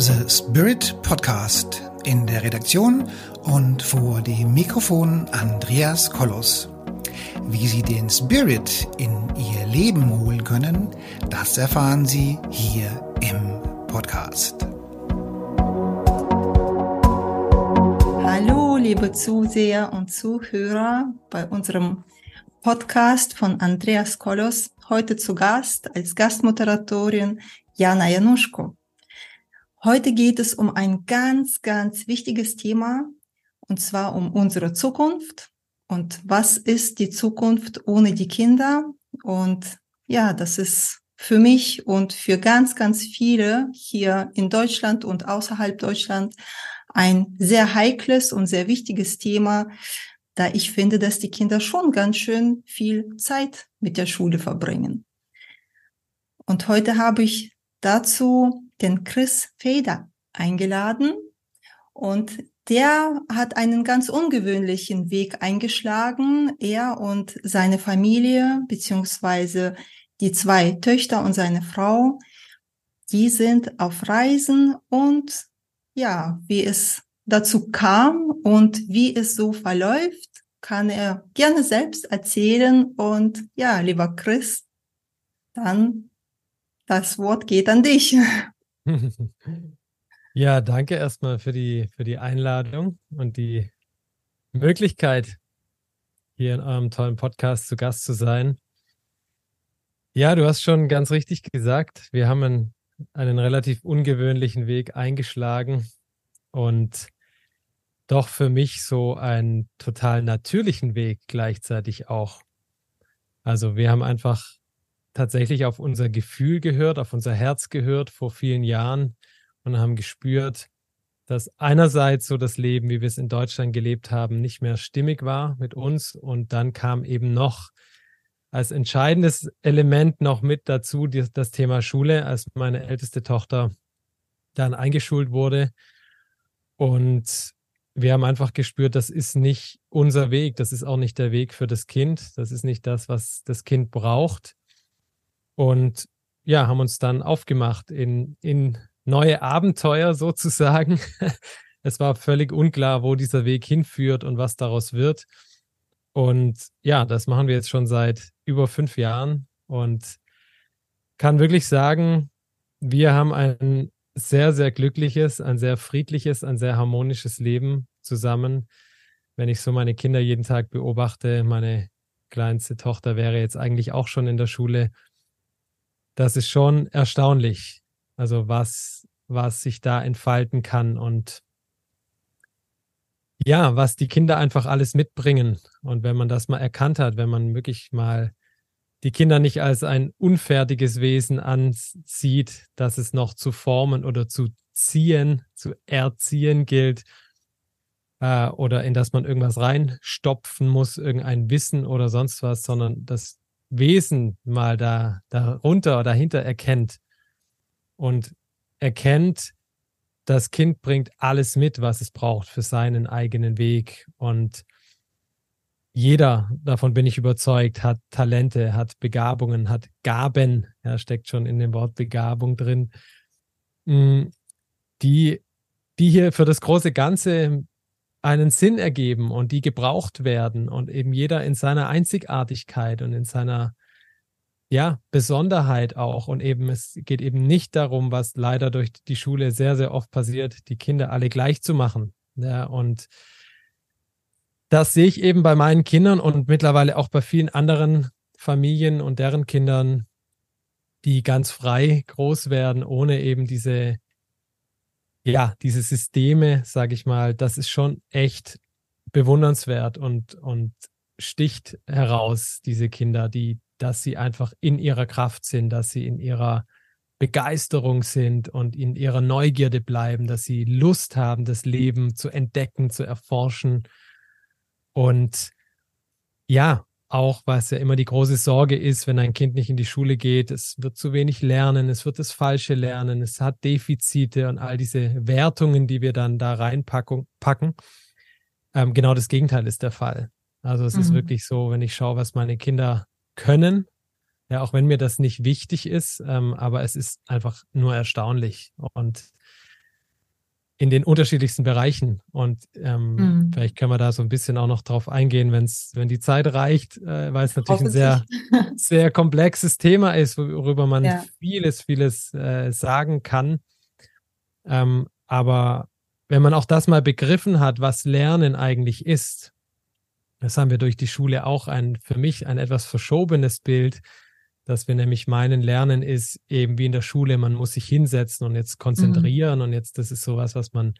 The Spirit Podcast. In der Redaktion und vor dem Mikrofon Andreas Kollos. Wie Sie den Spirit in Ihr Leben holen können, das erfahren Sie hier im Podcast. Hallo, liebe Zuseher und Zuhörer bei unserem Podcast von Andreas Kollos. Heute zu Gast als Gastmoderatorin Jana Januschko. Heute geht es um ein ganz, ganz wichtiges Thema, und zwar um unsere Zukunft. Und was ist die Zukunft ohne die Kinder? Und ja, das ist für mich und für ganz, ganz viele hier in Deutschland und außerhalb Deutschland ein sehr heikles und sehr wichtiges Thema, da ich finde, dass die Kinder schon ganz schön viel Zeit mit der Schule verbringen. Und heute habe ich dazu den Chris Feder eingeladen und der hat einen ganz ungewöhnlichen Weg eingeschlagen. Er und seine Familie beziehungsweise die zwei Töchter und seine Frau, die sind auf Reisen und ja, wie es dazu kam und wie es so verläuft, kann er gerne selbst erzählen. Und ja, lieber Chris, dann das Wort geht an dich. Ja, danke erstmal für die, für die Einladung und die Möglichkeit, hier in eurem tollen Podcast zu Gast zu sein. Ja, du hast schon ganz richtig gesagt, wir haben einen, einen relativ ungewöhnlichen Weg eingeschlagen und doch für mich so einen total natürlichen Weg gleichzeitig auch. Also wir haben einfach tatsächlich auf unser Gefühl gehört, auf unser Herz gehört vor vielen Jahren und haben gespürt, dass einerseits so das Leben, wie wir es in Deutschland gelebt haben, nicht mehr stimmig war mit uns und dann kam eben noch als entscheidendes Element noch mit dazu das Thema Schule, als meine älteste Tochter dann eingeschult wurde und wir haben einfach gespürt, das ist nicht unser Weg, das ist auch nicht der Weg für das Kind, das ist nicht das, was das Kind braucht. Und ja, haben uns dann aufgemacht in, in neue Abenteuer sozusagen. es war völlig unklar, wo dieser Weg hinführt und was daraus wird. Und ja, das machen wir jetzt schon seit über fünf Jahren und kann wirklich sagen, wir haben ein sehr, sehr glückliches, ein sehr friedliches, ein sehr harmonisches Leben zusammen. Wenn ich so meine Kinder jeden Tag beobachte, meine kleinste Tochter wäre jetzt eigentlich auch schon in der Schule, das ist schon erstaunlich. Also was, was sich da entfalten kann und ja, was die Kinder einfach alles mitbringen. Und wenn man das mal erkannt hat, wenn man wirklich mal die Kinder nicht als ein unfertiges Wesen ansieht, das es noch zu formen oder zu ziehen, zu erziehen gilt, äh, oder in das man irgendwas reinstopfen muss, irgendein Wissen oder sonst was, sondern das Wesen mal da darunter oder dahinter erkennt und erkennt, das Kind bringt alles mit, was es braucht für seinen eigenen Weg. Und jeder, davon bin ich überzeugt, hat Talente, hat Begabungen, hat Gaben, ja, steckt schon in dem Wort Begabung drin, mm, die, die hier für das große Ganze einen Sinn ergeben und die gebraucht werden und eben jeder in seiner Einzigartigkeit und in seiner ja, Besonderheit auch. Und eben, es geht eben nicht darum, was leider durch die Schule sehr, sehr oft passiert, die Kinder alle gleich zu machen. Ja, und das sehe ich eben bei meinen Kindern und mittlerweile auch bei vielen anderen Familien und deren Kindern, die ganz frei groß werden, ohne eben diese ja, diese Systeme, sage ich mal, das ist schon echt bewundernswert und, und sticht heraus, diese Kinder, die, dass sie einfach in ihrer Kraft sind, dass sie in ihrer Begeisterung sind und in ihrer Neugierde bleiben, dass sie Lust haben, das Leben zu entdecken, zu erforschen. Und ja, auch was ja immer die große Sorge ist, wenn ein Kind nicht in die Schule geht, es wird zu wenig lernen, es wird das Falsche lernen, es hat Defizite und all diese Wertungen, die wir dann da reinpacken. Ähm, genau das Gegenteil ist der Fall. Also es mhm. ist wirklich so, wenn ich schaue, was meine Kinder können, ja, auch wenn mir das nicht wichtig ist, ähm, aber es ist einfach nur erstaunlich. Und in den unterschiedlichsten Bereichen. Und ähm, mhm. vielleicht können wir da so ein bisschen auch noch drauf eingehen, wenn's, wenn die Zeit reicht, äh, weil es natürlich ein sehr, sehr komplexes Thema ist, worüber man ja. vieles, vieles äh, sagen kann. Ähm, aber wenn man auch das mal begriffen hat, was Lernen eigentlich ist, das haben wir durch die Schule auch ein, für mich ein etwas verschobenes Bild, dass wir nämlich meinen, Lernen ist eben wie in der Schule, man muss sich hinsetzen und jetzt konzentrieren mhm. und jetzt, das ist sowas, was man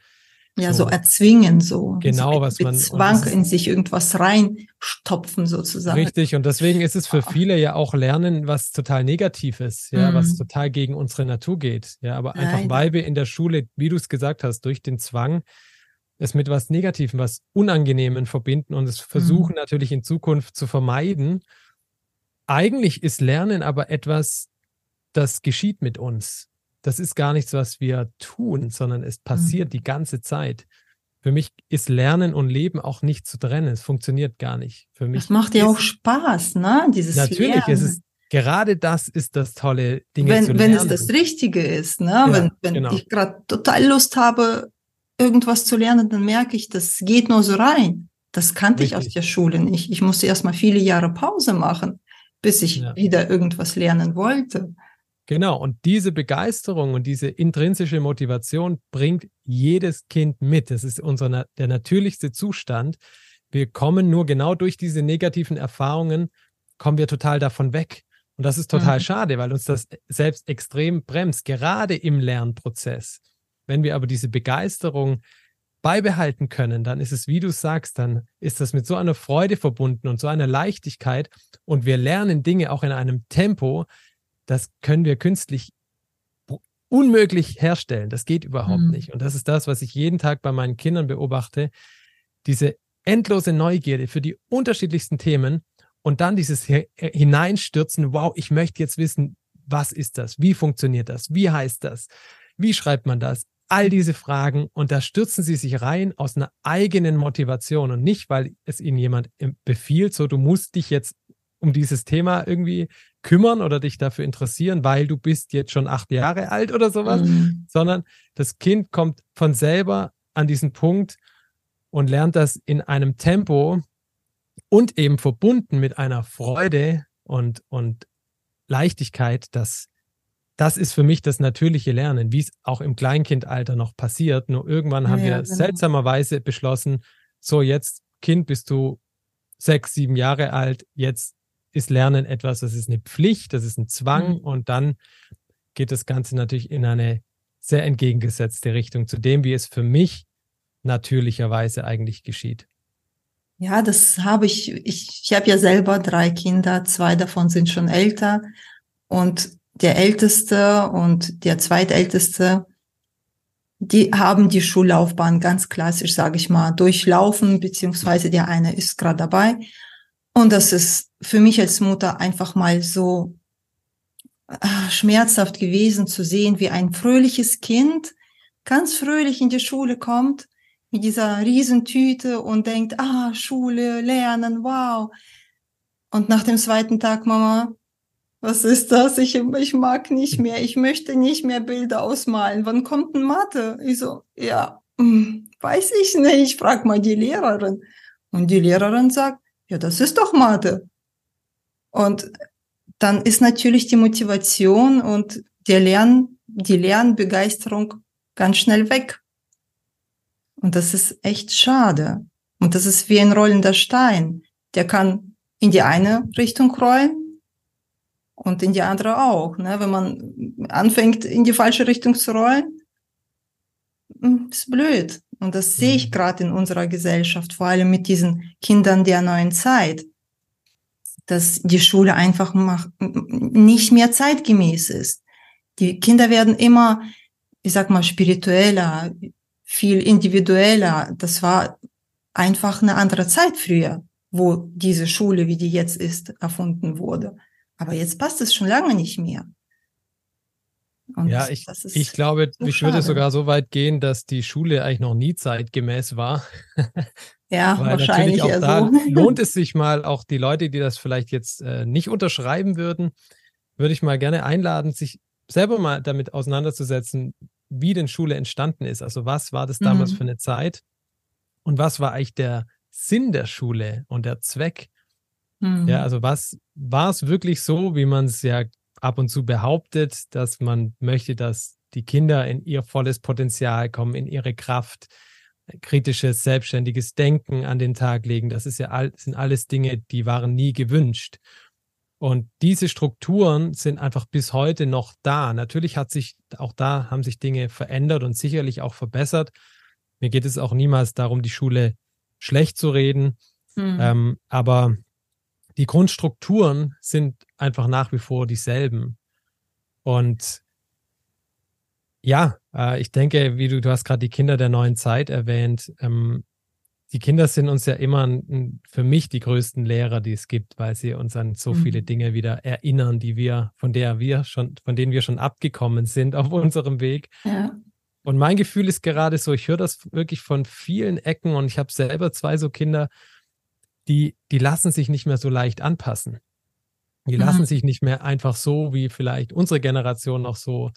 ja, so, so erzwingen, so. Genau, so was man. Zwang in sich irgendwas reinstopfen, sozusagen. Richtig, und deswegen ist es für viele ja auch Lernen was total Negatives, ja, mhm. was total gegen unsere Natur geht. Ja, aber einfach, Leider. weil wir in der Schule, wie du es gesagt hast, durch den Zwang es mit was Negativem, was Unangenehmen verbinden und es versuchen mhm. natürlich in Zukunft zu vermeiden eigentlich ist Lernen aber etwas, das geschieht mit uns. Das ist gar nichts, was wir tun, sondern es passiert mhm. die ganze Zeit. Für mich ist Lernen und Leben auch nicht zu trennen. Es funktioniert gar nicht. Für mich. Das macht ja auch Spaß, ne? Dieses Natürlich, Lernen. es ist gerade das ist das tolle Ding. Wenn, zu lernen. wenn es das Richtige ist, ne? Ja, wenn wenn genau. ich gerade total Lust habe, irgendwas zu lernen, dann merke ich, das geht nur so rein. Das kannte Richtig. ich aus der Schule nicht. Ich musste erst mal viele Jahre Pause machen bis ich ja. wieder irgendwas lernen wollte. Genau, und diese Begeisterung und diese intrinsische Motivation bringt jedes Kind mit. Das ist unser der natürlichste Zustand. Wir kommen nur genau durch diese negativen Erfahrungen, kommen wir total davon weg. Und das ist total mhm. schade, weil uns das selbst extrem bremst, gerade im Lernprozess. Wenn wir aber diese Begeisterung beibehalten können, dann ist es, wie du sagst, dann ist das mit so einer Freude verbunden und so einer Leichtigkeit und wir lernen Dinge auch in einem Tempo, das können wir künstlich unmöglich herstellen. Das geht überhaupt mhm. nicht. Und das ist das, was ich jeden Tag bei meinen Kindern beobachte. Diese endlose Neugierde für die unterschiedlichsten Themen und dann dieses Hineinstürzen. Wow, ich möchte jetzt wissen, was ist das? Wie funktioniert das? Wie heißt das? Wie schreibt man das? All diese Fragen und da stürzen sie sich rein aus einer eigenen Motivation und nicht, weil es ihnen jemand befiehlt, so du musst dich jetzt um dieses Thema irgendwie kümmern oder dich dafür interessieren, weil du bist jetzt schon acht Jahre alt oder sowas, mhm. sondern das Kind kommt von selber an diesen Punkt und lernt das in einem Tempo und eben verbunden mit einer Freude und, und Leichtigkeit, dass das ist für mich das natürliche Lernen, wie es auch im Kleinkindalter noch passiert. Nur irgendwann haben ja, wir genau. seltsamerweise beschlossen, so jetzt, Kind, bist du sechs, sieben Jahre alt, jetzt ist Lernen etwas, das ist eine Pflicht, das ist ein Zwang mhm. und dann geht das Ganze natürlich in eine sehr entgegengesetzte Richtung zu dem, wie es für mich natürlicherweise eigentlich geschieht. Ja, das habe ich, ich, ich habe ja selber drei Kinder, zwei davon sind schon älter und der Älteste und der Zweitälteste, die haben die Schullaufbahn ganz klassisch, sage ich mal, durchlaufen, beziehungsweise der eine ist gerade dabei. Und das ist für mich als Mutter einfach mal so ah, schmerzhaft gewesen zu sehen, wie ein fröhliches Kind ganz fröhlich in die Schule kommt mit dieser Riesentüte und denkt, ah, Schule, Lernen, wow. Und nach dem zweiten Tag, Mama, was ist das? Ich, ich mag nicht mehr. Ich möchte nicht mehr Bilder ausmalen. Wann kommt denn Mathe? Ich so, ja, hm, weiß ich nicht. Frag mal die Lehrerin. Und die Lehrerin sagt, ja, das ist doch Mathe. Und dann ist natürlich die Motivation und der Lern, die Lernbegeisterung ganz schnell weg. Und das ist echt schade. Und das ist wie ein rollender Stein. Der kann in die eine Richtung rollen und in die andere auch. Ne? Wenn man anfängt, in die falsche Richtung zu rollen, hm, ist blöd. Und das sehe ich mhm. gerade in unserer Gesellschaft, vor allem mit diesen Kindern der neuen Zeit, dass die Schule einfach nicht mehr zeitgemäß ist. Die Kinder werden immer, ich sag mal, spiritueller, viel individueller. Das war einfach eine andere Zeit früher, wo diese Schule, wie die jetzt ist, erfunden wurde. Aber jetzt passt es schon lange nicht mehr. Und ja, ich, ich glaube, so ich würde sogar so weit gehen, dass die Schule eigentlich noch nie zeitgemäß war. Ja, Weil wahrscheinlich auch da so. lohnt es sich mal, auch die Leute, die das vielleicht jetzt äh, nicht unterschreiben würden, würde ich mal gerne einladen, sich selber mal damit auseinanderzusetzen, wie denn Schule entstanden ist. Also was war das damals Mhm. für eine Zeit und was war eigentlich der Sinn der Schule und der Zweck? Mhm. Ja, also was war es wirklich so, wie man es ja ab und zu behauptet, dass man möchte, dass die Kinder in ihr volles Potenzial kommen, in ihre Kraft, kritisches, selbstständiges Denken an den Tag legen. Das ist ja all, sind alles Dinge, die waren nie gewünscht. Und diese Strukturen sind einfach bis heute noch da. Natürlich hat sich auch da haben sich Dinge verändert und sicherlich auch verbessert. Mir geht es auch niemals darum, die Schule schlecht zu reden. Mhm. Ähm, aber die Grundstrukturen sind einfach nach wie vor dieselben. Und ja, äh, ich denke, wie du, du hast gerade die Kinder der neuen Zeit erwähnt. Ähm, die Kinder sind uns ja immer ein, für mich die größten Lehrer, die es gibt, weil sie uns an so Mhm. viele Dinge wieder erinnern, die wir, von der wir schon, von denen wir schon abgekommen sind auf unserem Weg. ja. Und mein Gefühl ist gerade so, ich höre das wirklich von vielen Ecken und ich habe selber zwei so Kinder, die, die lassen sich nicht mehr so leicht anpassen. Die Mhm. lassen sich nicht mehr einfach so, wie vielleicht unsere Generation noch so,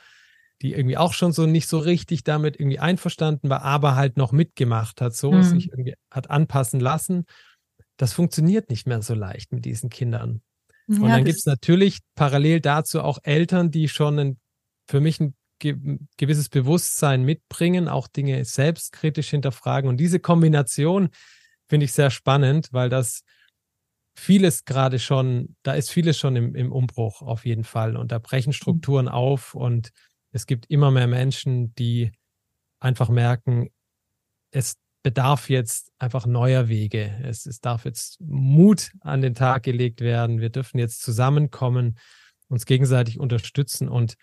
die irgendwie auch schon so nicht so richtig damit irgendwie einverstanden war, aber halt noch mitgemacht hat, so Mhm. sich irgendwie hat anpassen lassen. Das funktioniert nicht mehr so leicht mit diesen Kindern. Und Ja, dann das- gibt es natürlich parallel dazu auch Eltern, die schon ein, für mich ein ge gewisses Bewusstsein mitbringen, auch Dinge selbstkritisch hinterfragen. Und diese Kombination finde ich sehr spannend, weil das vieles gerade schon, da ist vieles schon im, im Umbruch auf jeden Fall. Und da brechen Strukturen auf und es gibt immer mehr Menschen, die einfach merken, es bedarf jetzt einfach neuer Wege. Es, es darf jetzt Mut an den Tag gelegt werden. Wir dürfen jetzt zusammenkommen, uns gegenseitig unterstützen und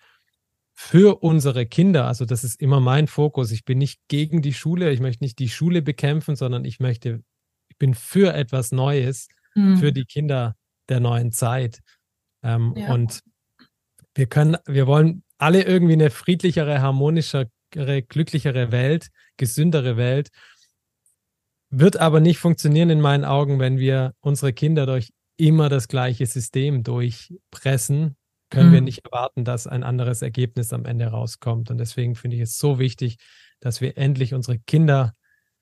für unsere Kinder, also das ist immer mein Fokus. Ich bin nicht gegen die Schule, ich möchte nicht die Schule bekämpfen, sondern ich möchte, bin für etwas Neues, Mhm. für die Kinder der neuen Zeit. Ähm, Ja. Und wir können, wir wollen alle irgendwie eine friedlichere, harmonischere, glücklichere Welt, gesündere Welt. Wird aber nicht funktionieren in meinen Augen, wenn wir unsere Kinder durch immer das gleiche System durchpressen, können wir Mhm. nicht erwarten, dass ein anderes Ergebnis am Ende rauskommt. Und deswegen finde ich es so wichtig, dass wir endlich unsere Kinder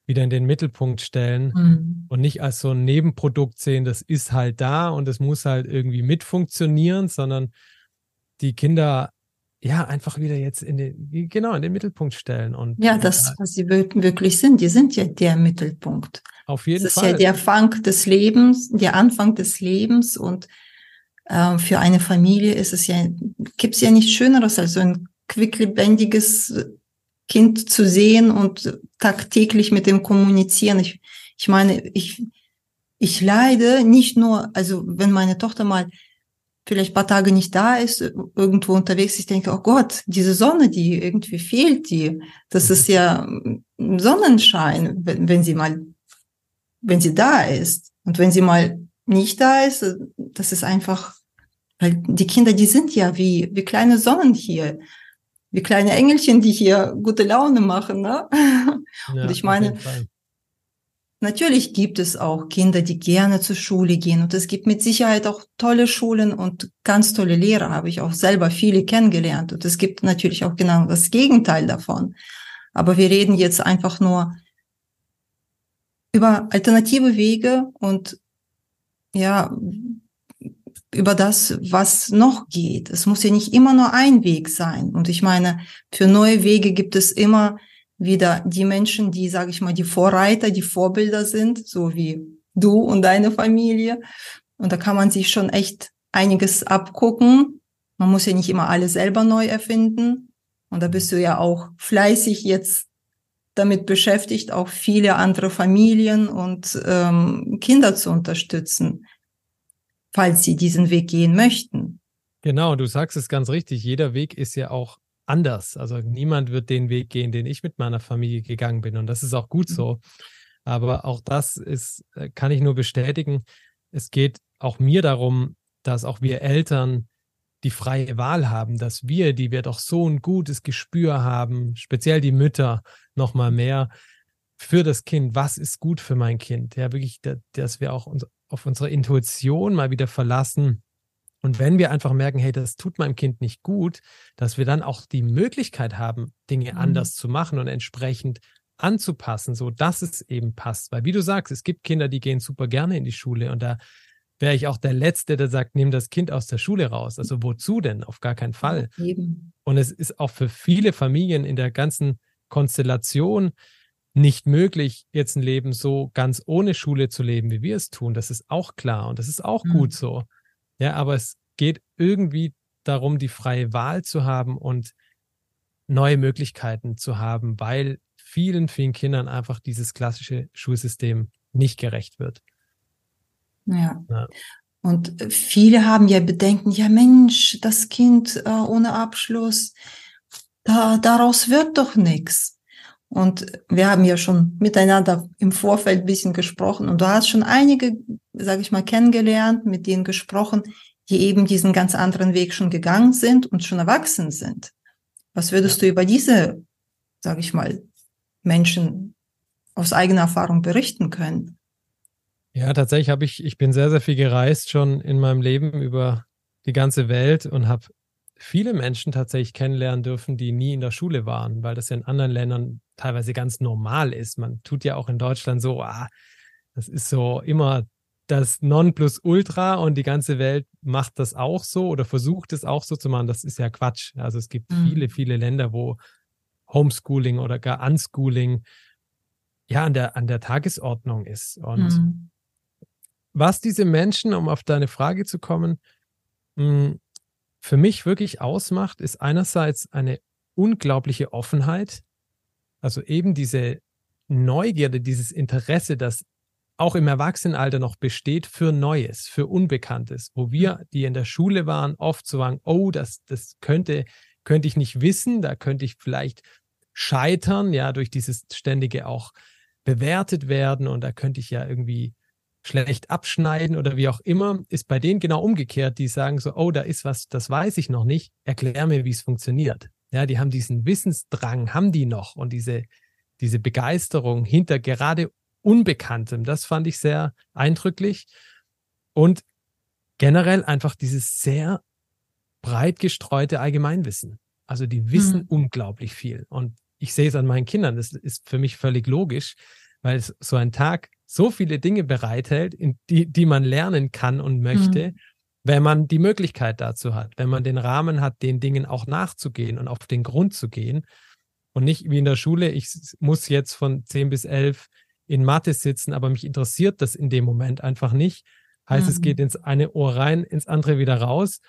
wieder in den Mittelpunkt stellen Mhm. und nicht als so ein Nebenprodukt sehen, das ist halt da und es muss halt irgendwie mitfunktionieren, sondern die Kinder ja einfach wieder jetzt in den, genau, in den Mittelpunkt stellen und Ja, das, was sie wir- wirklich sind, die sind ja der Mittelpunkt. auf jeden Das ist Fall. ja der Anfang des Lebens, der Anfang des Lebens und äh, für eine Familie ist es ja, gibt's ja nichts Schöneres als so ein quicklebendiges Kind zu sehen und tagtäglich mit dem kommunizieren. Ich, ich meine, ich, ich leide nicht nur, also wenn meine Tochter mal vielleicht paar Tage nicht da ist, irgendwo unterwegs, ich denke, oh Gott, diese Sonne, die irgendwie fehlt, die, das ist ja ein Sonnenschein, wenn, wenn sie mal, wenn sie da ist. Und wenn sie mal nicht da ist, das ist einfach, weil die Kinder, die sind ja wie, wie kleine Sonnen hier, wie kleine Engelchen, die hier gute Laune machen, ne? Ja, und ich meine. Natürlich gibt es auch Kinder, die gerne zur Schule gehen und es gibt mit Sicherheit auch tolle Schulen und ganz tolle Lehrer, habe ich auch selber viele kennengelernt und es gibt natürlich auch genau das Gegenteil davon. Aber wir reden jetzt einfach nur über alternative Wege und ja, über das, was noch geht. Es muss ja nicht immer nur ein Weg sein. Und ich meine, für neue Wege gibt es immer wieder die Menschen, die, sage ich mal, die Vorreiter, die Vorbilder sind, so wie du und deine Familie. Und da kann man sich schon echt einiges abgucken. Man muss ja nicht immer alles selber neu erfinden. Und da bist du ja auch fleißig jetzt damit beschäftigt, auch viele andere Familien und ähm, Kinder zu unterstützen, falls sie diesen Weg gehen möchten. Genau, du sagst es ganz richtig. Jeder Weg ist ja auch anders. Also niemand wird den Weg gehen, den ich mit meiner Familie gegangen bin. Und das ist auch gut so. Aber auch das ist, äh, kann ich nur bestätigen. Es geht auch mir darum, dass auch wir Eltern die freie Wahl haben, dass wir, die wir doch so ein gutes Gespür haben, speziell die Mütter noch mal mehr für das Kind, was ist gut für mein Kind? Ja, wirklich, dass wir auch uns auf unsere Intuition mal wieder verlassen Und wenn wir einfach merken, hey, das tut meinem Kind nicht gut, dass wir dann auch die Möglichkeit haben, Dinge mhm. anders zu machen und entsprechend anzupassen, so dass es eben passt. Weil wie du sagst, es gibt Kinder, die gehen super gerne in die Schule und da wäre ich auch der Letzte, der sagt, nimm das Kind aus der Schule raus. Also wozu denn? Auf gar keinen Fall. Eben. Und es ist auch für viele Familien in der ganzen Konstellation nicht möglich, jetzt ein Leben so ganz ohne Schule zu leben, wie wir es tun. Das ist auch klar und das ist auch mhm. gut so. Ja, aber es geht irgendwie darum, die freie Wahl zu haben und neue Möglichkeiten zu haben, weil vielen, vielen Kindern einfach dieses klassische Schulsystem nicht gerecht wird. Ja. ja. Und viele haben ja Bedenken, ja Mensch, das Kind äh, ohne Abschluss, da, daraus wird doch nichts. Und wir haben ja schon miteinander im Vorfeld ein bisschen gesprochen und du hast schon einige, sage ich mal, kennengelernt, mit denen gesprochen, die eben diesen ganz anderen Weg schon gegangen sind und schon erwachsen sind. Was würdest du über diese, sage ich mal, Menschen aus eigener Erfahrung berichten können? Ja, tatsächlich habe ich, ich bin sehr, sehr viel gereist schon in meinem Leben über die ganze Welt und habe viele Menschen tatsächlich kennenlernen dürfen, die nie in der Schule waren, weil das ja in anderen Ländern teilweise ganz normal ist. Man tut ja auch in Deutschland so, ah, das ist so immer das Nonplusultra und die ganze Welt macht das auch so oder versucht es auch so zu machen. Das ist ja Quatsch. Also es gibt mhm. viele, viele Länder, wo Homeschooling oder gar Unschooling ja an der, an der Tagesordnung ist. Und mhm. was diese Menschen, um auf deine Frage zu kommen, hm, für mich wirklich ausmacht, ist einerseits eine unglaubliche Offenheit, also eben diese Neugierde, dieses Interesse, das auch im Erwachsenenalter noch besteht für Neues, für Unbekanntes, wo wir, die in der Schule waren, oft so sagen, oh, das, das könnte, könnte ich nicht wissen, da könnte ich vielleicht scheitern, ja, durch dieses ständige auch bewertet werden und da könnte ich ja irgendwie schlecht abschneiden oder wie auch immer, ist bei denen genau umgekehrt, die sagen so, oh, da ist was, das weiß ich noch nicht, erklär mir, wie es funktioniert. Ja, die haben diesen Wissensdrang, haben die noch und diese, diese Begeisterung hinter gerade Unbekanntem, das fand ich sehr eindrücklich und generell einfach dieses sehr breit gestreute Allgemeinwissen. Also die wissen hm. unglaublich viel und ich sehe es an meinen Kindern, das ist für mich völlig logisch, weil so ein Tag so viele Dinge bereithält, in die, die man lernen kann und möchte, mhm. wenn man die Möglichkeit dazu hat, wenn man den Rahmen hat, den Dingen auch nachzugehen und auf den Grund zu gehen. Und nicht wie in der Schule, ich muss jetzt von 10 bis 11 in Mathe sitzen, aber mich interessiert das in dem Moment einfach nicht. Heißt, mhm. es geht ins eine Ohr rein, ins andere wieder raus.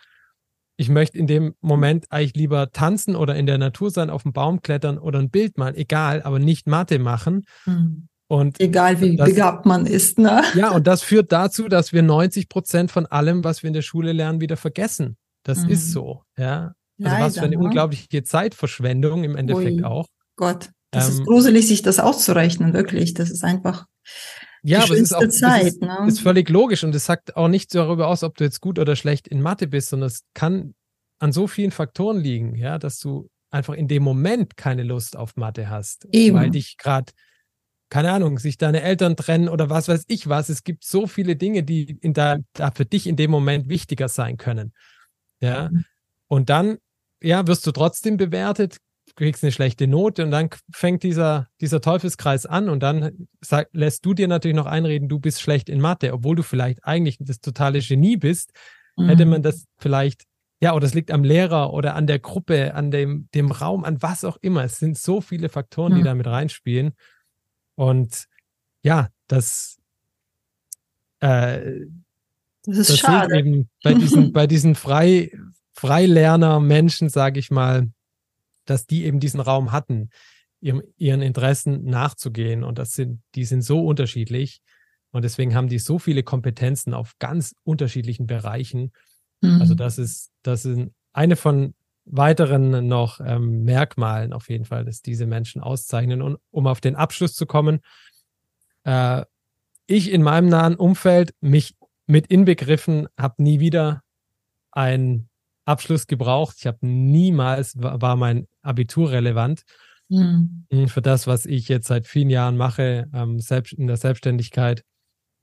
Ich möchte in dem Moment eigentlich lieber tanzen oder in der Natur sein, auf dem Baum klettern oder ein Bild malen, egal, aber nicht Mathe machen. Mhm. Und Egal wie das, begabt man ist, ne? Ja, und das führt dazu, dass wir 90 Prozent von allem, was wir in der Schule lernen, wieder vergessen. Das mhm. ist so, ja. Also Leider, was für eine ne? unglaubliche Zeitverschwendung im Endeffekt Ui, auch. Gott, das ähm, ist gruselig, sich das auszurechnen, wirklich. Das ist einfach ja, aber es ist, auch, Zeit, ist, ne? ist völlig logisch und es sagt auch nichts darüber aus, ob du jetzt gut oder schlecht in Mathe bist, sondern es kann an so vielen Faktoren liegen, ja, dass du einfach in dem Moment keine Lust auf Mathe hast, Eben. weil dich gerade keine Ahnung, sich deine Eltern trennen oder was weiß ich was. Es gibt so viele Dinge, die in da, da für dich in dem Moment wichtiger sein können. Ja. Mhm. Und dann, ja, wirst du trotzdem bewertet, kriegst eine schlechte Note und dann fängt dieser, dieser Teufelskreis an und dann sag, lässt du dir natürlich noch einreden, du bist schlecht in Mathe, obwohl du vielleicht eigentlich das totale Genie bist, mhm. hätte man das vielleicht, ja, oder es liegt am Lehrer oder an der Gruppe, an dem, dem Raum, an was auch immer. Es sind so viele Faktoren, mhm. die da mit reinspielen. Und ja, das, äh, das ist das schade. Eben bei diesen, bei diesen Frei, Freilerner-Menschen, sage ich mal, dass die eben diesen Raum hatten, ihrem, ihren Interessen nachzugehen. Und das sind, die sind so unterschiedlich. Und deswegen haben die so viele Kompetenzen auf ganz unterschiedlichen Bereichen. Mhm. Also das ist, das ist eine von weiteren noch ähm, Merkmalen auf jeden Fall, dass diese Menschen auszeichnen. Und um auf den Abschluss zu kommen, äh, ich in meinem nahen Umfeld, mich mit inbegriffen, habe nie wieder einen Abschluss gebraucht. Ich habe niemals, war mein Abitur relevant mhm. für das, was ich jetzt seit vielen Jahren mache, ähm, selbst in der Selbstständigkeit.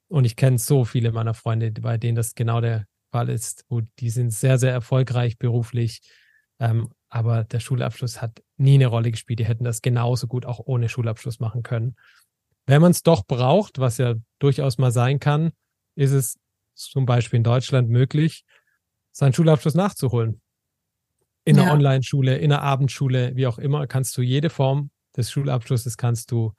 Und ich kenne so viele meiner Freunde, bei denen das genau der Fall ist, wo die sind sehr, sehr erfolgreich beruflich. Ähm, aber der Schulabschluss hat nie eine Rolle gespielt. Die hätten das genauso gut auch ohne Schulabschluss machen können. Wenn man es doch braucht, was ja durchaus mal sein kann, ist es zum Beispiel in Deutschland möglich, seinen Schulabschluss nachzuholen. In einer ja. Online-Schule, in einer Abendschule, wie auch immer, kannst du jede Form des Schulabschlusses kannst du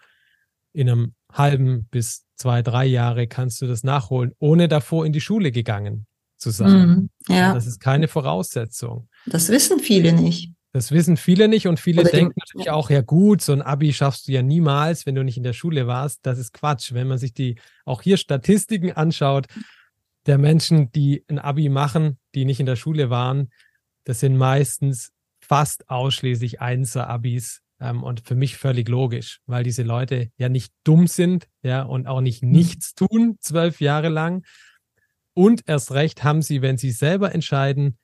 in einem halben bis zwei, drei Jahre kannst du das nachholen, ohne davor in die Schule gegangen zu sein. Mhm, ja. Das ist keine Voraussetzung. Das wissen viele nicht. Das wissen viele nicht und viele Oder denken die, natürlich ja. auch, ja gut, so ein Abi schaffst du ja niemals, wenn du nicht in der Schule warst. Das ist Quatsch. Wenn man sich die auch hier Statistiken anschaut, der Menschen, die ein Abi machen, die nicht in der Schule waren, das sind meistens fast ausschließlich Einser-Abis. Ähm, und für mich völlig logisch, weil diese Leute ja nicht dumm sind, ja, und auch nicht mhm. nichts tun, zwölf Jahre lang. Und erst recht haben sie, wenn sie selber entscheiden,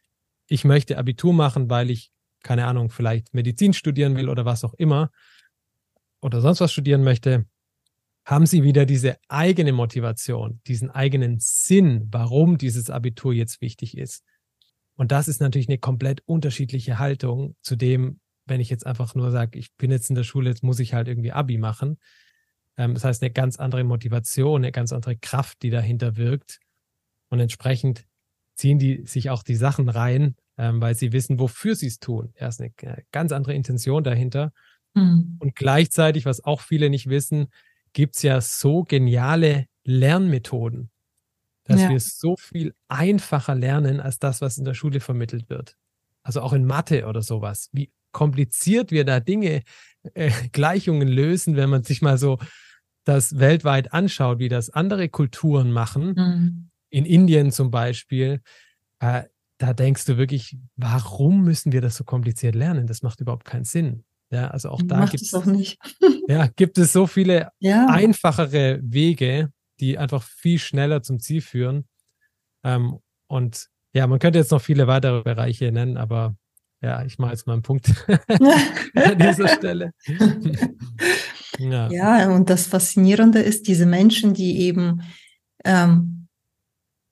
ich möchte Abitur machen, weil ich, keine Ahnung, vielleicht Medizin studieren will oder was auch immer, oder sonst was studieren möchte, haben sie wieder diese eigene Motivation, diesen eigenen Sinn, warum dieses Abitur jetzt wichtig ist. Und das ist natürlich eine komplett unterschiedliche Haltung zu dem, wenn ich jetzt einfach nur sage, ich bin jetzt in der Schule, jetzt muss ich halt irgendwie Abi machen. Ähm, das heißt, eine ganz andere Motivation, eine ganz andere Kraft, die dahinter wirkt. Und entsprechend ziehen die sich auch die Sachen rein, ähm, weil sie wissen, wofür sie es tun. Er ist eine ganz andere Intention dahinter. Mhm. Und gleichzeitig, was auch viele nicht wissen, gibt es ja so geniale Lernmethoden, dass ja. wir so viel einfacher lernen als das, was in der Schule vermittelt wird. Also auch in Mathe oder sowas. Wie kompliziert wir da Dinge, äh, Gleichungen lösen, wenn man sich mal so das weltweit anschaut, wie das andere Kulturen machen. Mhm. In Indien zum Beispiel, äh, da denkst du wirklich, warum müssen wir das so kompliziert lernen? Das macht überhaupt keinen Sinn. Ja, also auch da gibt es, ja, gibt es so viele ja. einfachere Wege, die einfach viel schneller zum Ziel führen. Ähm, und ja, man könnte jetzt noch viele weitere Bereiche nennen, aber ja, ich mache jetzt mal einen Punkt an dieser Stelle. ja. ja, und das Faszinierende ist, diese Menschen, die eben ähm,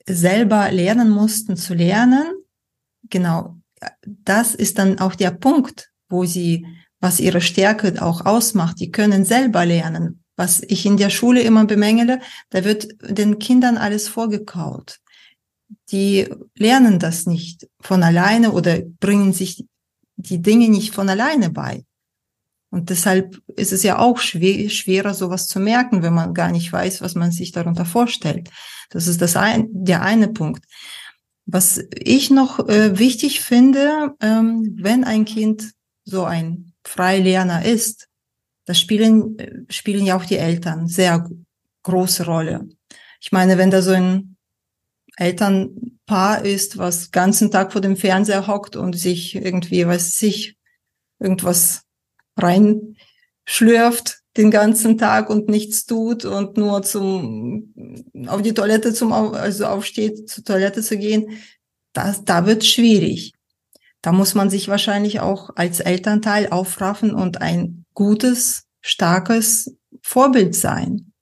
selber lernen mussten zu lernen, genau, das ist dann auch der Punkt, wo sie was ihre Stärke auch ausmacht. Die können selber lernen. Was ich in der Schule immer bemängele, da wird den Kindern alles vorgekaut. Die lernen das nicht von alleine oder bringen sich die Dinge nicht von alleine bei. Und deshalb ist es ja auch schwer, schwerer, sowas zu merken, wenn man gar nicht weiß, was man sich darunter vorstellt. Das ist das ein, der eine Punkt. Was ich noch äh, wichtig finde, ähm, wenn ein Kind so ein Freilerner ist, da spielen, spielen ja auch die Eltern sehr große Rolle. Ich meine, wenn da so ein Elternpaar ist, was ganzen Tag vor dem Fernseher hockt und sich irgendwie, weiß sich, irgendwas reinschlürft den ganzen Tag und nichts tut und nur zum auf die Toilette zum also aufsteht zur Toilette zu gehen, das da wird schwierig. Da muss man sich wahrscheinlich auch als Elternteil aufraffen und ein gutes, starkes Vorbild sein.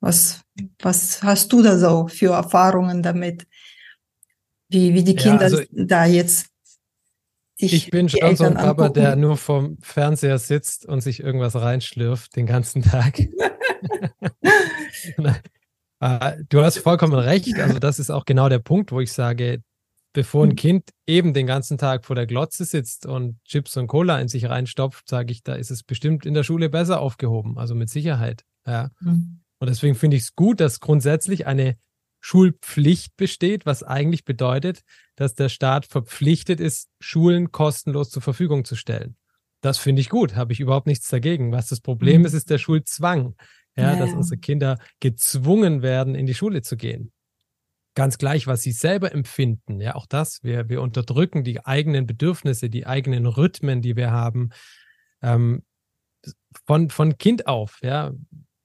Was, was hast du da so für Erfahrungen damit? Wie, wie die Kinder ja, also da jetzt ich bin schon so ein Papa, der nur vorm Fernseher sitzt und sich irgendwas reinschlürft den ganzen Tag. Äh, du hast vollkommen recht. Also, das ist auch genau der Punkt, wo ich sage, bevor ein hm. Kind eben den ganzen Tag vor der Glotze sitzt und Chips und Cola in sich reinstopft, sage ich, da ist es bestimmt in der Schule besser aufgehoben, also mit Sicherheit. Ja. Mhm. Und deswegen finde ich es gut, dass grundsätzlich eine Schulpflicht besteht, was eigentlich bedeutet, dass der Staat verpflichtet ist, Schulen kostenlos zur Verfügung zu stellen. Das finde ich gut, habe ich überhaupt nichts dagegen. Was das Problem mhm. ist, ist der Schulzwang. Ja, ja, dass unsere Kinder gezwungen werden, in die Schule zu gehen ganz gleich, was sie selber empfinden. Ja, auch das, wir, wir unterdrücken die eigenen Bedürfnisse, die eigenen Rhythmen, die wir haben, ähm, von, von Kind auf. Ja,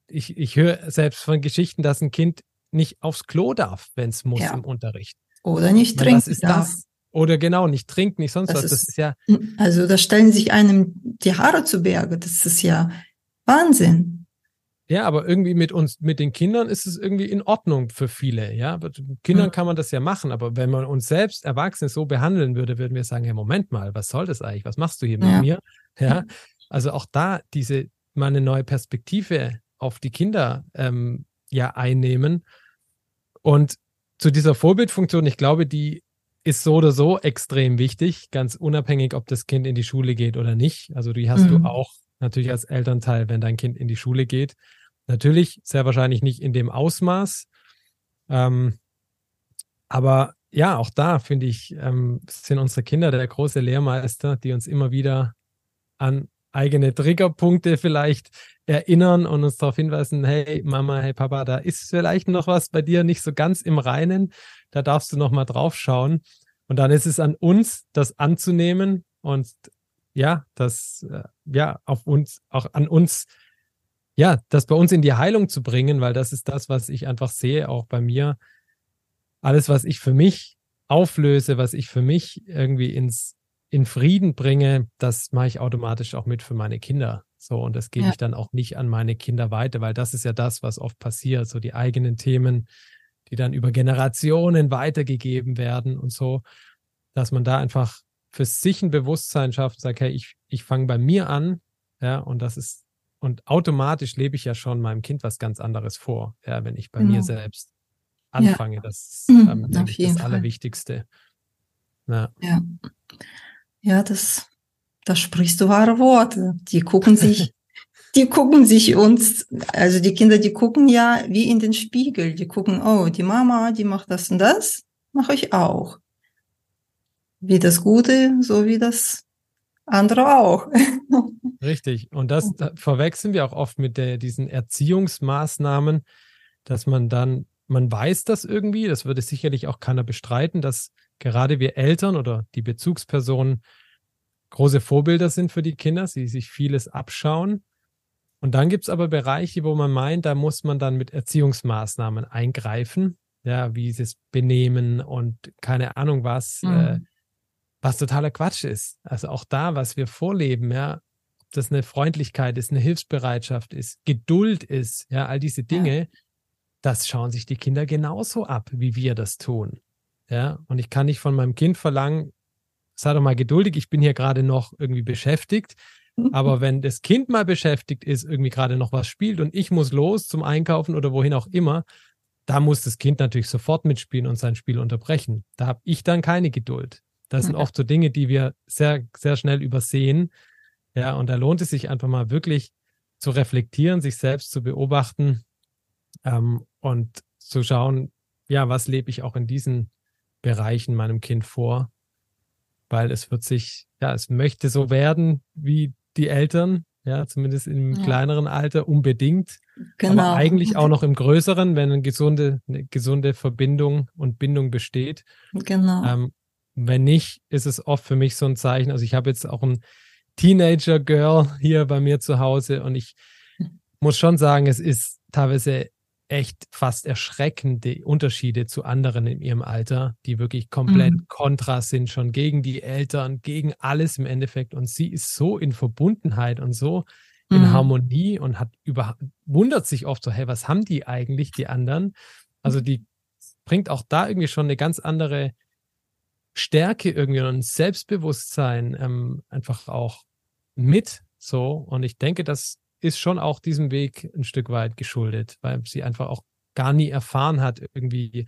ich, ich höre selbst von Geschichten, dass ein Kind nicht aufs Klo darf, wenn es muss ja. im Unterricht. Oder nicht trinken was ist darf. Das? Oder genau, nicht trinken, nicht sonst das was. Ist, das ist ja. Also da stellen sich einem die Haare zu Berge. Das ist ja Wahnsinn. Ja, aber irgendwie mit uns, mit den Kindern ist es irgendwie in Ordnung für viele. Ja, mit Kindern mhm. kann man das ja machen, aber wenn man uns selbst Erwachsene so behandeln würde, würden wir sagen: Ja, Moment mal, was soll das eigentlich? Was machst du hier ja. mit mir? Ja, also auch da diese mal eine neue Perspektive auf die Kinder ähm, ja einnehmen. Und zu dieser Vorbildfunktion, ich glaube, die ist so oder so extrem wichtig, ganz unabhängig, ob das Kind in die Schule geht oder nicht. Also die hast mhm. du auch natürlich als Elternteil, wenn dein Kind in die Schule geht. Natürlich sehr wahrscheinlich nicht in dem Ausmaß. Ähm, aber ja, auch da finde ich, ähm, sind unsere Kinder der große Lehrmeister, die uns immer wieder an eigene Triggerpunkte vielleicht erinnern und uns darauf hinweisen, hey Mama, hey Papa, da ist vielleicht noch was bei dir nicht so ganz im Reinen, da darfst du noch mal drauf schauen. Und dann ist es an uns, das anzunehmen und ja, das äh, ja auf uns, auch an uns ja, das bei uns in die Heilung zu bringen, weil das ist das, was ich einfach sehe, auch bei mir. Alles, was ich für mich auflöse, was ich für mich irgendwie ins, in Frieden bringe, das mache ich automatisch auch mit für meine Kinder. So, und das gebe ja. ich dann auch nicht an meine Kinder weiter, weil das ist ja das, was oft passiert, so die eigenen Themen, die dann über Generationen weitergegeben werden und so, dass man da einfach für sich ein Bewusstsein schafft und sagt, hey, ich, ich fange bei mir an, ja, und das ist und automatisch lebe ich ja schon meinem Kind was ganz anderes vor, ja, wenn ich bei genau. mir selbst anfange. Ja. Das ist ähm, das Fall. Allerwichtigste. Ja. ja. Ja, das, da sprichst du wahre Worte. Die gucken sich, die gucken sich uns, also die Kinder, die gucken ja wie in den Spiegel. Die gucken, oh, die Mama, die macht das und das, mache ich auch. Wie das Gute, so wie das andere auch. Richtig. Und das, das verwechseln wir auch oft mit der, diesen Erziehungsmaßnahmen, dass man dann, man weiß das irgendwie, das würde sicherlich auch keiner bestreiten, dass gerade wir Eltern oder die Bezugspersonen große Vorbilder sind für die Kinder, sie sich vieles abschauen. Und dann gibt es aber Bereiche, wo man meint, da muss man dann mit Erziehungsmaßnahmen eingreifen, ja, wie sie es benehmen und keine Ahnung was. Mhm. Äh, was totaler Quatsch ist. Also auch da, was wir vorleben, ja, ob das eine Freundlichkeit ist, eine Hilfsbereitschaft ist, Geduld ist, ja, all diese Dinge, ja. das schauen sich die Kinder genauso ab, wie wir das tun. Ja, und ich kann nicht von meinem Kind verlangen, sei doch mal geduldig, ich bin hier gerade noch irgendwie beschäftigt. Aber wenn das Kind mal beschäftigt ist, irgendwie gerade noch was spielt und ich muss los zum Einkaufen oder wohin auch immer, da muss das Kind natürlich sofort mitspielen und sein Spiel unterbrechen. Da habe ich dann keine Geduld. Das sind oft so Dinge, die wir sehr, sehr schnell übersehen. Ja, und da lohnt es sich einfach mal wirklich zu reflektieren, sich selbst zu beobachten ähm, und zu schauen, ja, was lebe ich auch in diesen Bereichen meinem Kind vor? Weil es wird sich, ja, es möchte so werden wie die Eltern, ja, zumindest im ja. kleineren Alter unbedingt. Genau. Aber eigentlich auch noch im größeren, wenn eine gesunde, eine gesunde Verbindung und Bindung besteht. Genau. Ähm, wenn nicht, ist es oft für mich so ein Zeichen. Also ich habe jetzt auch ein Teenager-Girl hier bei mir zu Hause und ich muss schon sagen, es ist teilweise echt fast erschreckende Unterschiede zu anderen in ihrem Alter, die wirklich komplett mhm. kontra sind, schon gegen die Eltern, gegen alles im Endeffekt. Und sie ist so in Verbundenheit und so in mhm. Harmonie und hat über, wundert sich oft so, hey, was haben die eigentlich, die anderen? Also die bringt auch da irgendwie schon eine ganz andere Stärke irgendwie und Selbstbewusstsein ähm, einfach auch mit. So. Und ich denke, das ist schon auch diesem Weg ein Stück weit geschuldet, weil sie einfach auch gar nie erfahren hat, irgendwie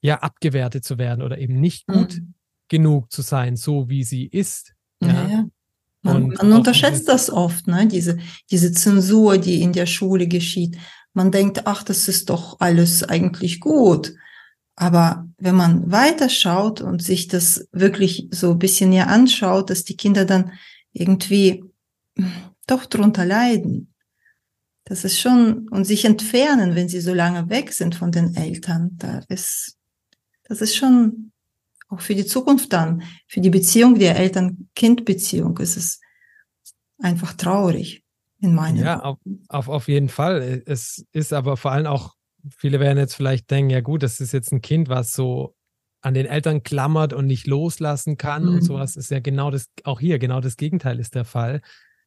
ja abgewertet zu werden oder eben nicht gut mhm. genug zu sein, so wie sie ist. Ja, ja. ja. Man, man unterschätzt das oft, ne? diese, diese Zensur, die in der Schule geschieht. Man denkt, ach, das ist doch alles eigentlich gut. Aber wenn man weiterschaut und sich das wirklich so ein bisschen näher anschaut, dass die Kinder dann irgendwie doch drunter leiden. Das ist schon, und sich entfernen, wenn sie so lange weg sind von den Eltern, da ist, das ist schon auch für die Zukunft dann, für die Beziehung der Eltern-Kind-Beziehung ist es einfach traurig in meinen Ja, auf, auf, auf jeden Fall. Es ist aber vor allem auch viele werden jetzt vielleicht denken, ja gut, das ist jetzt ein Kind, was so an den Eltern klammert und nicht loslassen kann mhm. und sowas ist ja genau das, auch hier, genau das Gegenteil ist der Fall,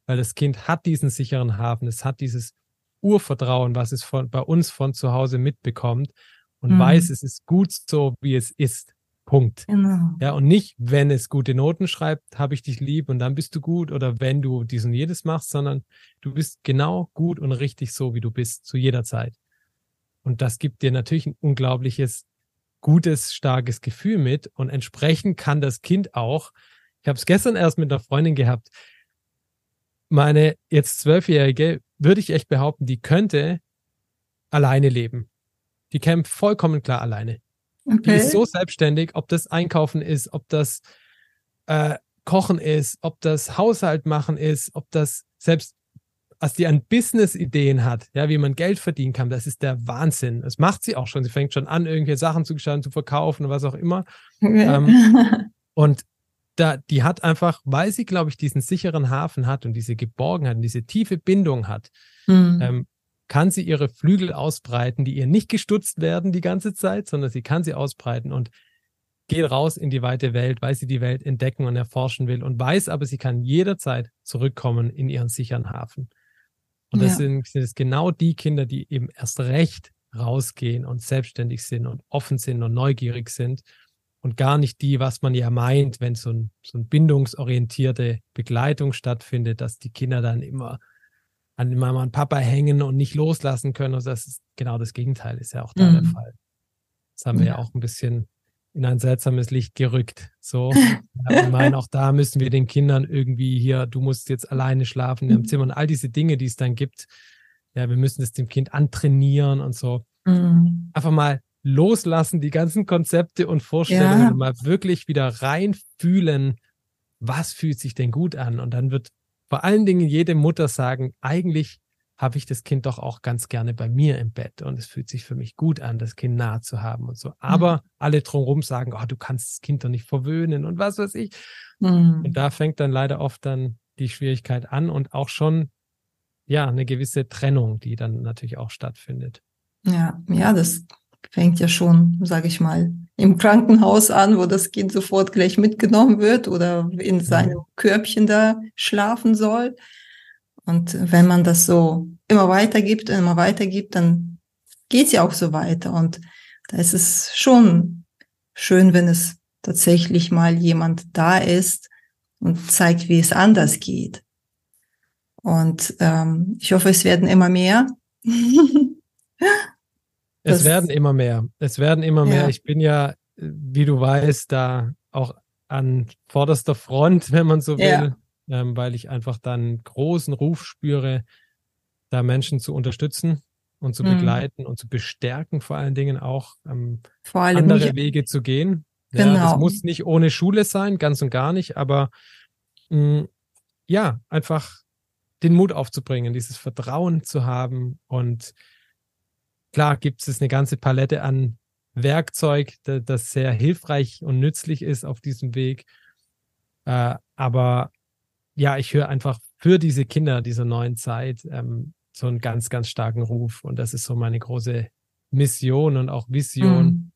weil das Kind hat diesen sicheren Hafen, es hat dieses Urvertrauen, was es von, bei uns von zu Hause mitbekommt und mhm. weiß, es ist gut so, wie es ist. Punkt. Genau. Ja, und nicht, wenn es gute Noten schreibt, habe ich dich lieb und dann bist du gut oder wenn du dies und jedes machst, sondern du bist genau gut und richtig so, wie du bist, zu jeder Zeit. Und das gibt dir natürlich ein unglaubliches, gutes, starkes Gefühl mit und entsprechend kann das Kind auch, ich habe es gestern erst mit einer Freundin gehabt, meine jetzt zwölfjährige, würde ich echt behaupten, die könnte alleine leben. Die kämpft vollkommen klar alleine. Okay. Die ist so selbstständig, ob das Einkaufen ist, ob das äh, Kochen ist, ob das Haushalt machen ist, ob das selbst, als die an Business-Ideen hat, ja, wie man Geld verdienen kann, das ist der Wahnsinn. Das macht sie auch schon. Sie fängt schon an, irgendwelche Sachen zu gestalten, zu verkaufen und was auch immer. Okay. Ähm, und da, die hat einfach, weil sie, glaube ich, diesen sicheren Hafen hat und diese Geborgenheit und diese tiefe Bindung hat, mhm. ähm, kann sie ihre Flügel ausbreiten, die ihr nicht gestutzt werden die ganze Zeit, sondern sie kann sie ausbreiten und geht raus in die weite Welt, weil sie die Welt entdecken und erforschen will und weiß aber, sie kann jederzeit zurückkommen in ihren sicheren Hafen. Und das ja. sind, sind es genau die Kinder, die eben erst recht rausgehen und selbstständig sind und offen sind und neugierig sind und gar nicht die, was man ja meint, wenn so, ein, so eine bindungsorientierte Begleitung stattfindet, dass die Kinder dann immer an Mama und Papa hängen und nicht loslassen können. Also das ist genau das Gegenteil, ist ja auch da mhm. der Fall. Das haben wir ja. auch ein bisschen in ein seltsames Licht gerückt. So, ich meine, auch da müssen wir den Kindern irgendwie hier, du musst jetzt alleine schlafen im mhm. Zimmer und all diese Dinge, die es dann gibt. Ja, wir müssen es dem Kind antrainieren und so. Mhm. Einfach mal loslassen, die ganzen Konzepte und Vorstellungen ja. und mal wirklich wieder reinfühlen, was fühlt sich denn gut an? Und dann wird vor allen Dingen jede Mutter sagen, eigentlich habe ich das Kind doch auch ganz gerne bei mir im Bett und es fühlt sich für mich gut an, das Kind nah zu haben und so. Aber mhm. alle drumherum sagen, oh, du kannst das Kind doch nicht verwöhnen und was weiß ich. Mhm. Und da fängt dann leider oft dann die Schwierigkeit an und auch schon, ja, eine gewisse Trennung, die dann natürlich auch stattfindet. Ja, ja, das fängt ja schon, sage ich mal, im Krankenhaus an, wo das Kind sofort gleich mitgenommen wird oder in seinem Körbchen da schlafen soll. Und wenn man das so immer weitergibt, immer weitergibt, dann geht's ja auch so weiter. Und da ist es schon schön, wenn es tatsächlich mal jemand da ist und zeigt, wie es anders geht. Und ähm, ich hoffe, es werden immer mehr. Es werden immer mehr. Es werden immer mehr. Ja. Ich bin ja, wie du weißt, da auch an vorderster Front, wenn man so will, ja. ähm, weil ich einfach dann großen Ruf spüre, da Menschen zu unterstützen und zu mhm. begleiten und zu bestärken, vor allen Dingen auch ähm, andere nicht. Wege zu gehen. Genau. Ja, das muss nicht ohne Schule sein, ganz und gar nicht, aber mh, mm, ja, einfach den Mut aufzubringen, dieses Vertrauen zu haben und Klar gibt es eine ganze Palette an Werkzeug, das sehr hilfreich und nützlich ist auf diesem Weg. Äh, aber ja, ich höre einfach für diese Kinder dieser neuen Zeit ähm, so einen ganz, ganz starken Ruf. Und das ist so meine große Mission und auch Vision. Mhm.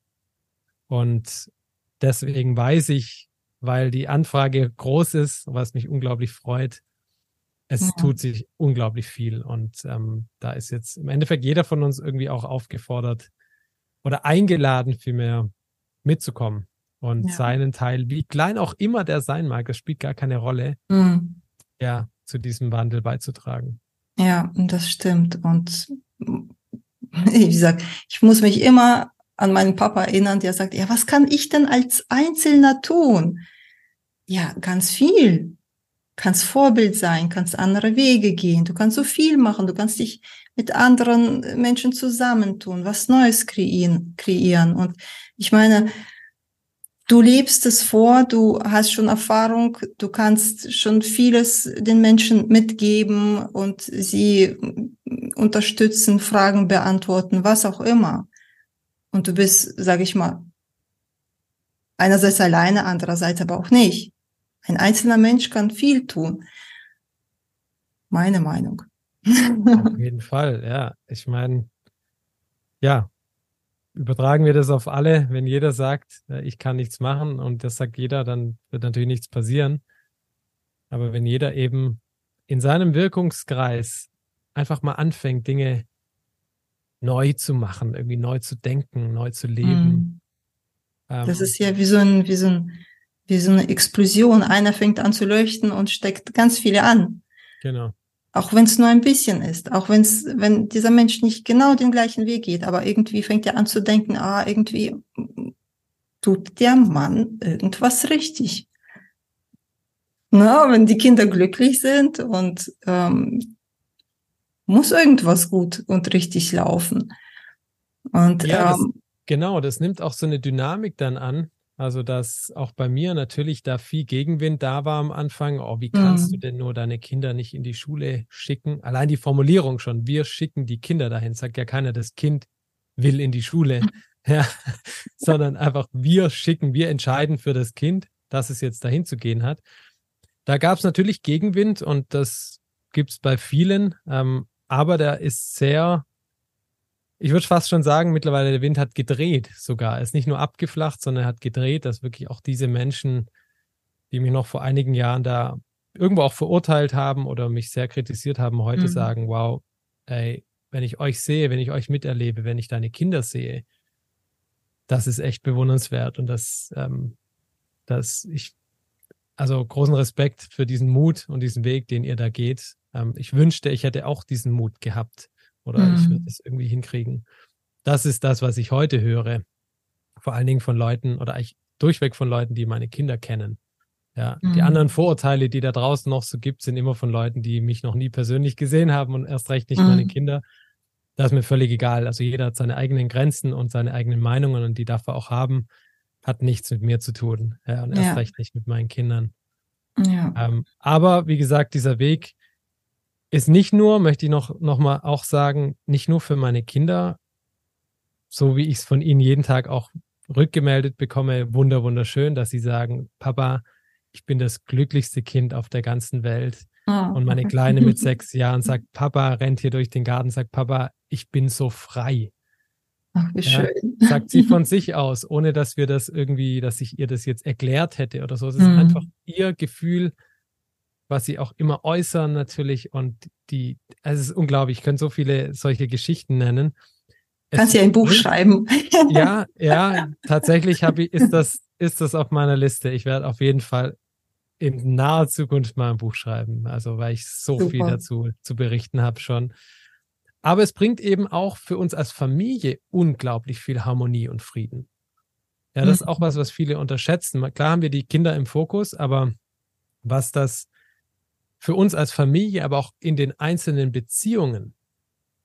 Und deswegen weiß ich, weil die Anfrage groß ist, was mich unglaublich freut, es ja. tut sich unglaublich viel und ähm, da ist jetzt im Endeffekt jeder von uns irgendwie auch aufgefordert oder eingeladen, vielmehr mitzukommen und ja. seinen Teil, wie klein auch immer der sein mag, das spielt gar keine Rolle, mhm. ja, zu diesem Wandel beizutragen. Ja, das stimmt. Und wie gesagt, ich muss mich immer an meinen Papa erinnern, der sagt, ja, was kann ich denn als Einzelner tun? Ja, ganz viel kannst Vorbild sein, kannst andere Wege gehen, du kannst so viel machen, du kannst dich mit anderen Menschen zusammentun, was Neues kreieren, kreieren. Und ich meine, du lebst es vor, du hast schon Erfahrung, du kannst schon vieles den Menschen mitgeben und sie unterstützen, Fragen beantworten, was auch immer. Und du bist, sage ich mal, einerseits alleine, andererseits aber auch nicht. Ein einzelner Mensch kann viel tun. Meine Meinung. Auf jeden Fall, ja. Ich meine, ja, übertragen wir das auf alle. Wenn jeder sagt, äh, ich kann nichts machen und das sagt jeder, dann wird natürlich nichts passieren. Aber wenn jeder eben in seinem Wirkungskreis einfach mal anfängt, Dinge neu zu machen, irgendwie neu zu denken, neu zu leben. Mm. Das ähm, ist ja wie so ein, wie so ein, wie so eine Explosion. Einer fängt an zu leuchten und steckt ganz viele an. Genau. Auch wenn es nur ein bisschen ist, auch wenn es, wenn dieser Mensch nicht genau den gleichen Weg geht, aber irgendwie fängt er an zu denken, ah, irgendwie tut der Mann irgendwas richtig. Na, wenn die Kinder glücklich sind und ähm, muss irgendwas gut und richtig laufen. Und ja, ähm, das, genau, das nimmt auch so eine Dynamik dann an, also, dass auch bei mir natürlich da viel Gegenwind da war am Anfang. Oh, wie kannst mhm. du denn nur deine Kinder nicht in die Schule schicken? Allein die Formulierung schon. Wir schicken die Kinder dahin. Sagt ja keiner, das Kind will in die Schule. ja, sondern einfach wir schicken, wir entscheiden für das Kind, dass es jetzt dahin zu gehen hat. Da gab es natürlich Gegenwind und das gibt es bei vielen. Ähm, aber der ist sehr ich würde fast schon sagen, mittlerweile der Wind hat gedreht sogar. Er ist nicht nur abgeflacht, sondern er hat gedreht, dass wirklich auch diese Menschen, die mich noch vor einigen Jahren da irgendwo auch verurteilt haben oder mich sehr kritisiert haben, heute mhm. sagen, wow, ey, wenn ich euch sehe, wenn ich euch miterlebe, wenn ich deine Kinder sehe, das ist echt bewundernswert und das, ähm, dass ich, also großen Respekt für diesen Mut und diesen Weg, den ihr da geht. Ähm, ich wünschte, ich hätte auch diesen Mut gehabt, oder mhm. ich würde es irgendwie hinkriegen. Das ist das, was ich heute höre. Vor allen Dingen von Leuten oder eigentlich durchweg von Leuten, die meine Kinder kennen. Ja, mhm. die anderen Vorurteile, die da draußen noch so gibt, sind immer von Leuten, die mich noch nie persönlich gesehen haben und erst recht nicht mhm. meine Kinder. Das ist mir völlig egal. Also jeder hat seine eigenen Grenzen und seine eigenen Meinungen und die darf er auch haben. Hat nichts mit mir zu tun. Ja, und erst ja. recht nicht mit meinen Kindern. Ja. Ähm, aber wie gesagt, dieser Weg, ist nicht nur, möchte ich noch, noch mal auch sagen, nicht nur für meine Kinder, so wie ich es von ihnen jeden Tag auch rückgemeldet bekomme, wunder, wunderschön, dass sie sagen, Papa, ich bin das glücklichste Kind auf der ganzen Welt. Oh. Und meine Kleine mit sechs Jahren sagt, Papa rennt hier durch den Garten, sagt, Papa, ich bin so frei. Ach, wie ja, schön. Sagt sie von sich aus, ohne dass wir das irgendwie, dass ich ihr das jetzt erklärt hätte oder so. Es ist mhm. einfach ihr Gefühl, was sie auch immer äußern natürlich und die, also es ist unglaublich, ich könnte so viele solche Geschichten nennen. Kannst ja ein Buch schreiben. Ja, ja, tatsächlich habe ich, ist das, ist das auf meiner Liste. Ich werde auf jeden Fall in naher Zukunft mal ein Buch schreiben, also weil ich so Super. viel dazu zu berichten habe schon. Aber es bringt eben auch für uns als Familie unglaublich viel Harmonie und Frieden. Ja, das ist auch mhm. was, was viele unterschätzen. Klar haben wir die Kinder im Fokus, aber was das für uns als Familie, aber auch in den einzelnen Beziehungen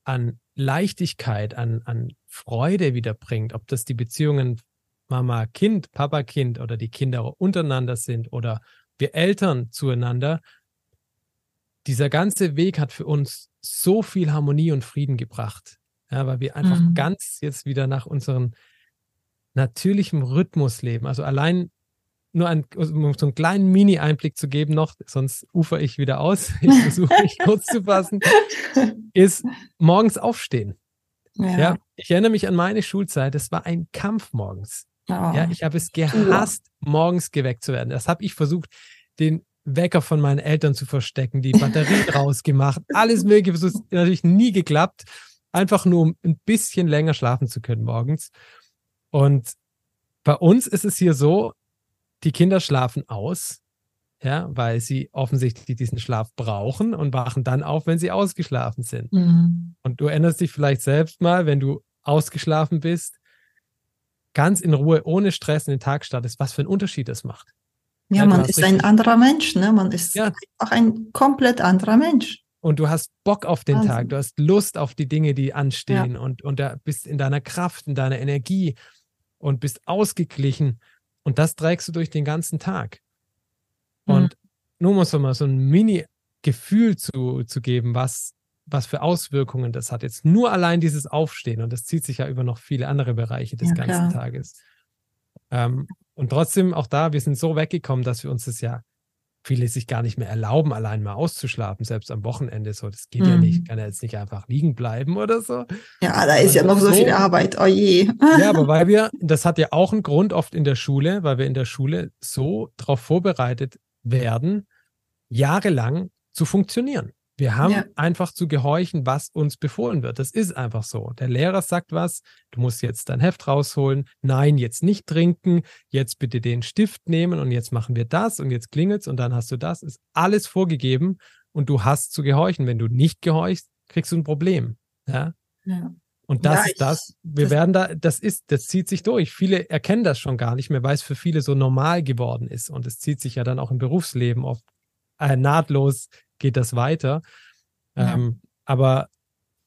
an Leichtigkeit, an, an Freude wiederbringt, ob das die Beziehungen Mama-Kind, Papa-Kind oder die Kinder untereinander sind oder wir Eltern zueinander, dieser ganze Weg hat für uns so viel Harmonie und Frieden gebracht. Ja, weil wir einfach mhm. ganz jetzt wieder nach unserem natürlichen Rhythmus leben. Also allein nur ein, um so einen kleinen Mini-Einblick zu geben noch, sonst ufer ich wieder aus, ich versuche mich kurz zu fassen, ist morgens aufstehen. Ja. ja. ich erinnere mich an meine Schulzeit, es war ein Kampf morgens. Oh. Ja, ich habe es gehasst, morgens geweckt zu werden. Das habe ich versucht, den Wecker von meinen Eltern zu verstecken, die Batterie draus gemacht, alles mögliche, das ist natürlich nie geklappt, einfach nur um ein bisschen länger schlafen zu können morgens. Und bei uns ist es hier so, die Kinder schlafen aus, ja, weil sie offensichtlich diesen Schlaf brauchen und wachen dann auf, wenn sie ausgeschlafen sind. Mhm. Und du erinnerst dich vielleicht selbst mal, wenn du ausgeschlafen bist, ganz in Ruhe, ohne Stress in den Tag startest, was für einen Unterschied das macht. Ja, ja man ist ein anderer Mensch, ne? Man ist ja. auch ein komplett anderer Mensch. Und du hast Bock auf den Wahnsinn. Tag, du hast Lust auf die Dinge, die anstehen ja. und, und da bist in deiner Kraft, in deiner Energie und bist ausgeglichen und das trägst du durch den ganzen Tag. Mhm. Und nur mal so mal so ein Mini-Gefühl zu, zu geben, was, was für Auswirkungen das hat. Jetzt nur allein dieses Aufstehen und das zieht sich ja über noch viele andere Bereiche des ja, ganzen klar. Tages. Ähm, und trotzdem auch da, wir sind so weggekommen, dass wir uns das ja viele sich gar nicht mehr erlauben, allein mal auszuschlafen, selbst am Wochenende so. Das geht mhm. ja nicht. Kann ja jetzt nicht einfach liegen bleiben oder so. Ja, da ist ja noch so, so viel Arbeit. Oh je. Ja, aber weil wir, das hat ja auch einen Grund oft in der Schule, weil wir in der Schule so darauf vorbereitet werden, jahrelang zu funktionieren. Wir haben ja. einfach zu gehorchen, was uns befohlen wird. Das ist einfach so. Der Lehrer sagt was, du musst jetzt dein Heft rausholen. Nein, jetzt nicht trinken. Jetzt bitte den Stift nehmen und jetzt machen wir das und jetzt klingelt's und dann hast du das. Ist alles vorgegeben und du hast zu gehorchen. Wenn du nicht gehorchst, kriegst du ein Problem. Ja. ja. Und das ja, ist das. Wir das werden da, das ist, das zieht sich durch. Viele erkennen das schon gar nicht mehr, weil es für viele so normal geworden ist. Und es zieht sich ja dann auch im Berufsleben oft äh, nahtlos geht das weiter. Ja. Ähm, aber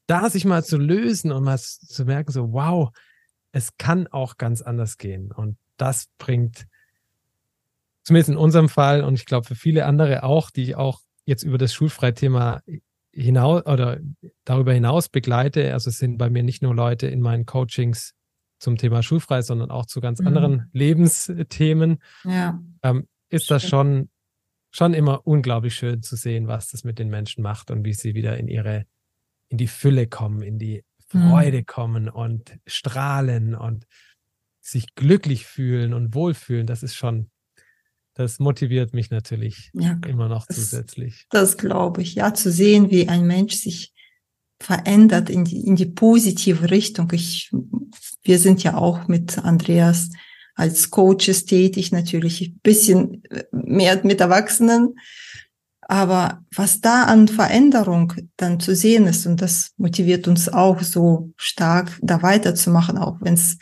da sich mal zu lösen und mal zu merken, so, wow, es kann auch ganz anders gehen. Und das bringt, zumindest in unserem Fall und ich glaube für viele andere auch, die ich auch jetzt über das Schulfreithema hinaus oder darüber hinaus begleite. Also es sind bei mir nicht nur Leute in meinen Coachings zum Thema Schulfrei, sondern auch zu ganz mhm. anderen Lebensthemen. Ja. Ähm, ist das schon schon immer unglaublich schön zu sehen, was das mit den Menschen macht und wie sie wieder in ihre, in die Fülle kommen, in die Freude mhm. kommen und strahlen und sich glücklich fühlen und wohlfühlen. Das ist schon, das motiviert mich natürlich ja, immer noch das, zusätzlich. Das glaube ich, ja, zu sehen, wie ein Mensch sich verändert in die, in die positive Richtung. Ich, wir sind ja auch mit Andreas als Coaches tätig, natürlich ein bisschen äh, mehr mit Erwachsenen. Aber was da an Veränderung dann zu sehen ist, und das motiviert uns auch so stark, da weiterzumachen, auch wenn es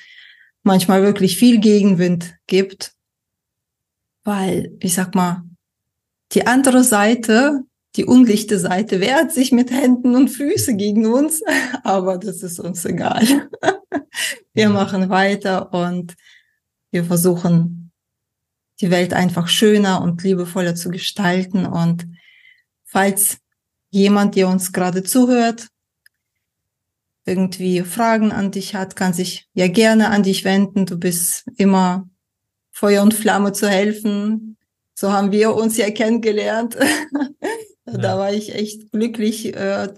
manchmal wirklich viel Gegenwind gibt. Weil, ich sag mal, die andere Seite, die unlichte Seite wehrt sich mit Händen und Füßen gegen uns, aber das ist uns egal. Wir machen weiter und wir versuchen, die Welt einfach schöner und liebevoller zu gestalten. Und falls jemand, der uns gerade zuhört, irgendwie Fragen an dich hat, kann sich ja gerne an dich wenden. Du bist immer Feuer und Flamme zu helfen. So haben wir uns ja kennengelernt. ja. Da war ich echt glücklich äh,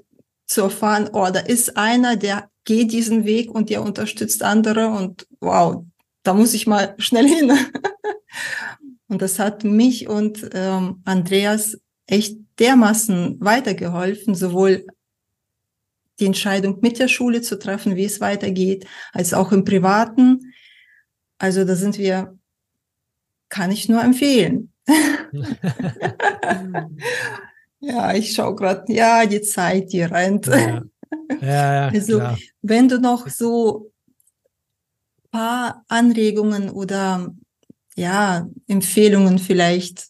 zu erfahren, oh, da ist einer, der geht diesen Weg und der unterstützt andere und wow, da muss ich mal schnell hin. und das hat mich und ähm, Andreas echt dermaßen weitergeholfen, sowohl die Entscheidung mit der Schule zu treffen, wie es weitergeht, als auch im Privaten. Also da sind wir, kann ich nur empfehlen. ja, ich schaue gerade, ja, die Zeit, die rennt. Ja. Ja, ja, also, klar. wenn du noch so paar Anregungen oder ja, Empfehlungen vielleicht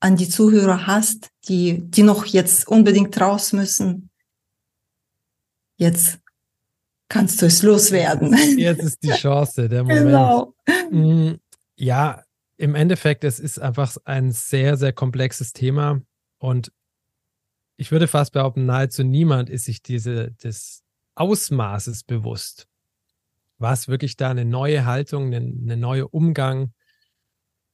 an die Zuhörer hast, die, die noch jetzt unbedingt raus müssen, jetzt kannst du es loswerden. Jetzt ist die Chance, der Moment. Genau. Mm, ja, im Endeffekt, es ist einfach ein sehr, sehr komplexes Thema und ich würde fast behaupten, nahezu niemand ist sich diese, des Ausmaßes bewusst was wirklich da eine neue Haltung, eine, eine neue Umgang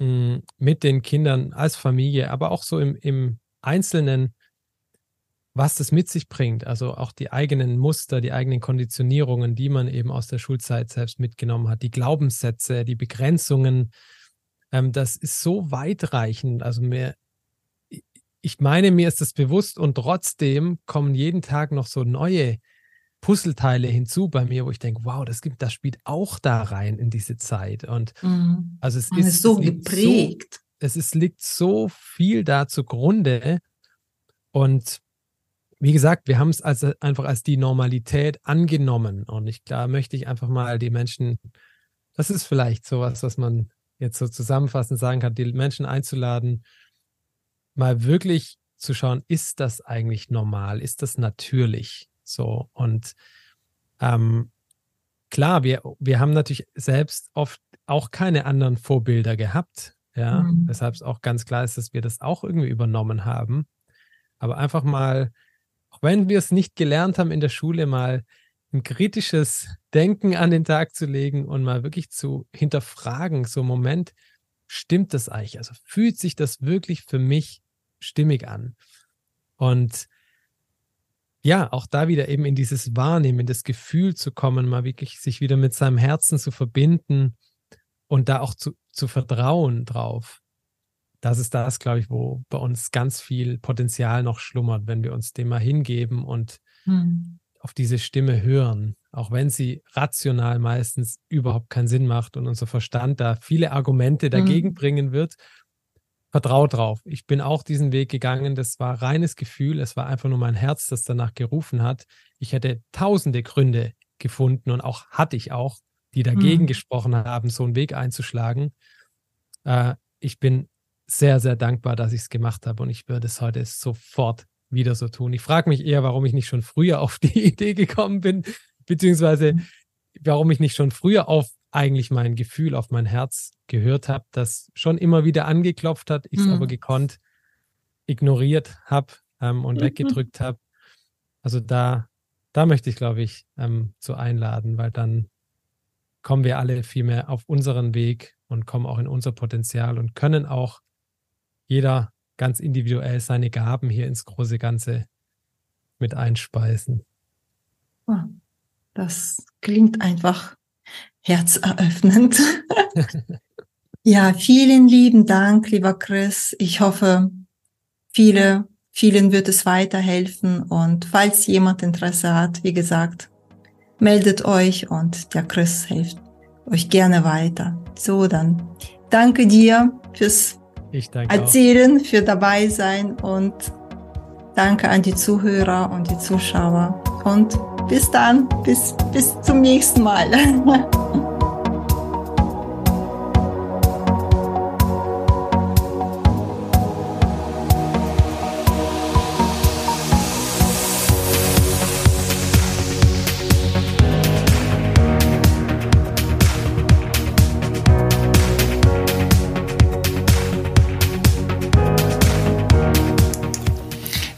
hm, mit den Kindern als Familie, aber auch so im, im Einzelnen, was das mit sich bringt. Also auch die eigenen Muster, die eigenen Konditionierungen, die man eben aus der Schulzeit selbst mitgenommen hat, die Glaubenssätze, die Begrenzungen. Ähm, das ist so weitreichend. Also mir, ich meine, mir ist das bewusst und trotzdem kommen jeden Tag noch so neue Puzzleteile hinzu bei mir, wo ich denke, wow, das gibt, das spielt auch da rein in diese Zeit. Und mhm. also es ist, ist, so geprägt. So, es ist, liegt so viel da zugrunde. Und wie gesagt, wir haben es als, einfach als die Normalität angenommen. Und ich da möchte ich einfach mal die Menschen, das ist vielleicht sowas, was man jetzt so zusammenfassend sagen kann, die Menschen einzuladen, mal wirklich zu schauen, ist das eigentlich normal? Ist das natürlich? So und ähm, klar, wir, wir haben natürlich selbst oft auch keine anderen Vorbilder gehabt, ja, mhm. weshalb es auch ganz klar ist, dass wir das auch irgendwie übernommen haben. Aber einfach mal, auch wenn wir es nicht gelernt haben in der Schule, mal ein kritisches Denken an den Tag zu legen und mal wirklich zu hinterfragen, so Moment, stimmt das eigentlich? Also fühlt sich das wirklich für mich stimmig an? Und ja, auch da wieder eben in dieses Wahrnehmen, in das Gefühl zu kommen, mal wirklich sich wieder mit seinem Herzen zu verbinden und da auch zu, zu vertrauen drauf. das ist das, glaube ich, wo bei uns ganz viel Potenzial noch schlummert, wenn wir uns dem mal hingeben und mhm. auf diese Stimme hören, auch wenn sie rational meistens überhaupt keinen Sinn macht und unser Verstand da viele Argumente dagegen mhm. bringen wird. Vertraut drauf. Ich bin auch diesen Weg gegangen. Das war reines Gefühl. Es war einfach nur mein Herz, das danach gerufen hat. Ich hätte tausende Gründe gefunden und auch hatte ich auch, die dagegen mhm. gesprochen haben, so einen Weg einzuschlagen. Äh, ich bin sehr, sehr dankbar, dass ich es gemacht habe und ich würde es heute sofort wieder so tun. Ich frage mich eher, warum ich nicht schon früher auf die Idee gekommen bin, beziehungsweise mhm. warum ich nicht schon früher auf eigentlich mein Gefühl, auf mein Herz gehört habe, das schon immer wieder angeklopft hat, ich es mhm. aber gekonnt ignoriert habe ähm, und mhm. weggedrückt habe. Also da, da möchte ich, glaube ich, ähm, so einladen, weil dann kommen wir alle viel mehr auf unseren Weg und kommen auch in unser Potenzial und können auch jeder ganz individuell seine Gaben hier ins große Ganze mit einspeisen. Das klingt einfach herzeröffnend. ja, vielen lieben Dank, lieber Chris. Ich hoffe, viele, vielen wird es weiterhelfen. Und falls jemand Interesse hat, wie gesagt, meldet euch und der Chris hilft euch gerne weiter. So, dann danke dir fürs Erzählen, auch. für dabei sein und danke an die Zuhörer und die Zuschauer. Und bis dann, bis, bis zum nächsten Mal.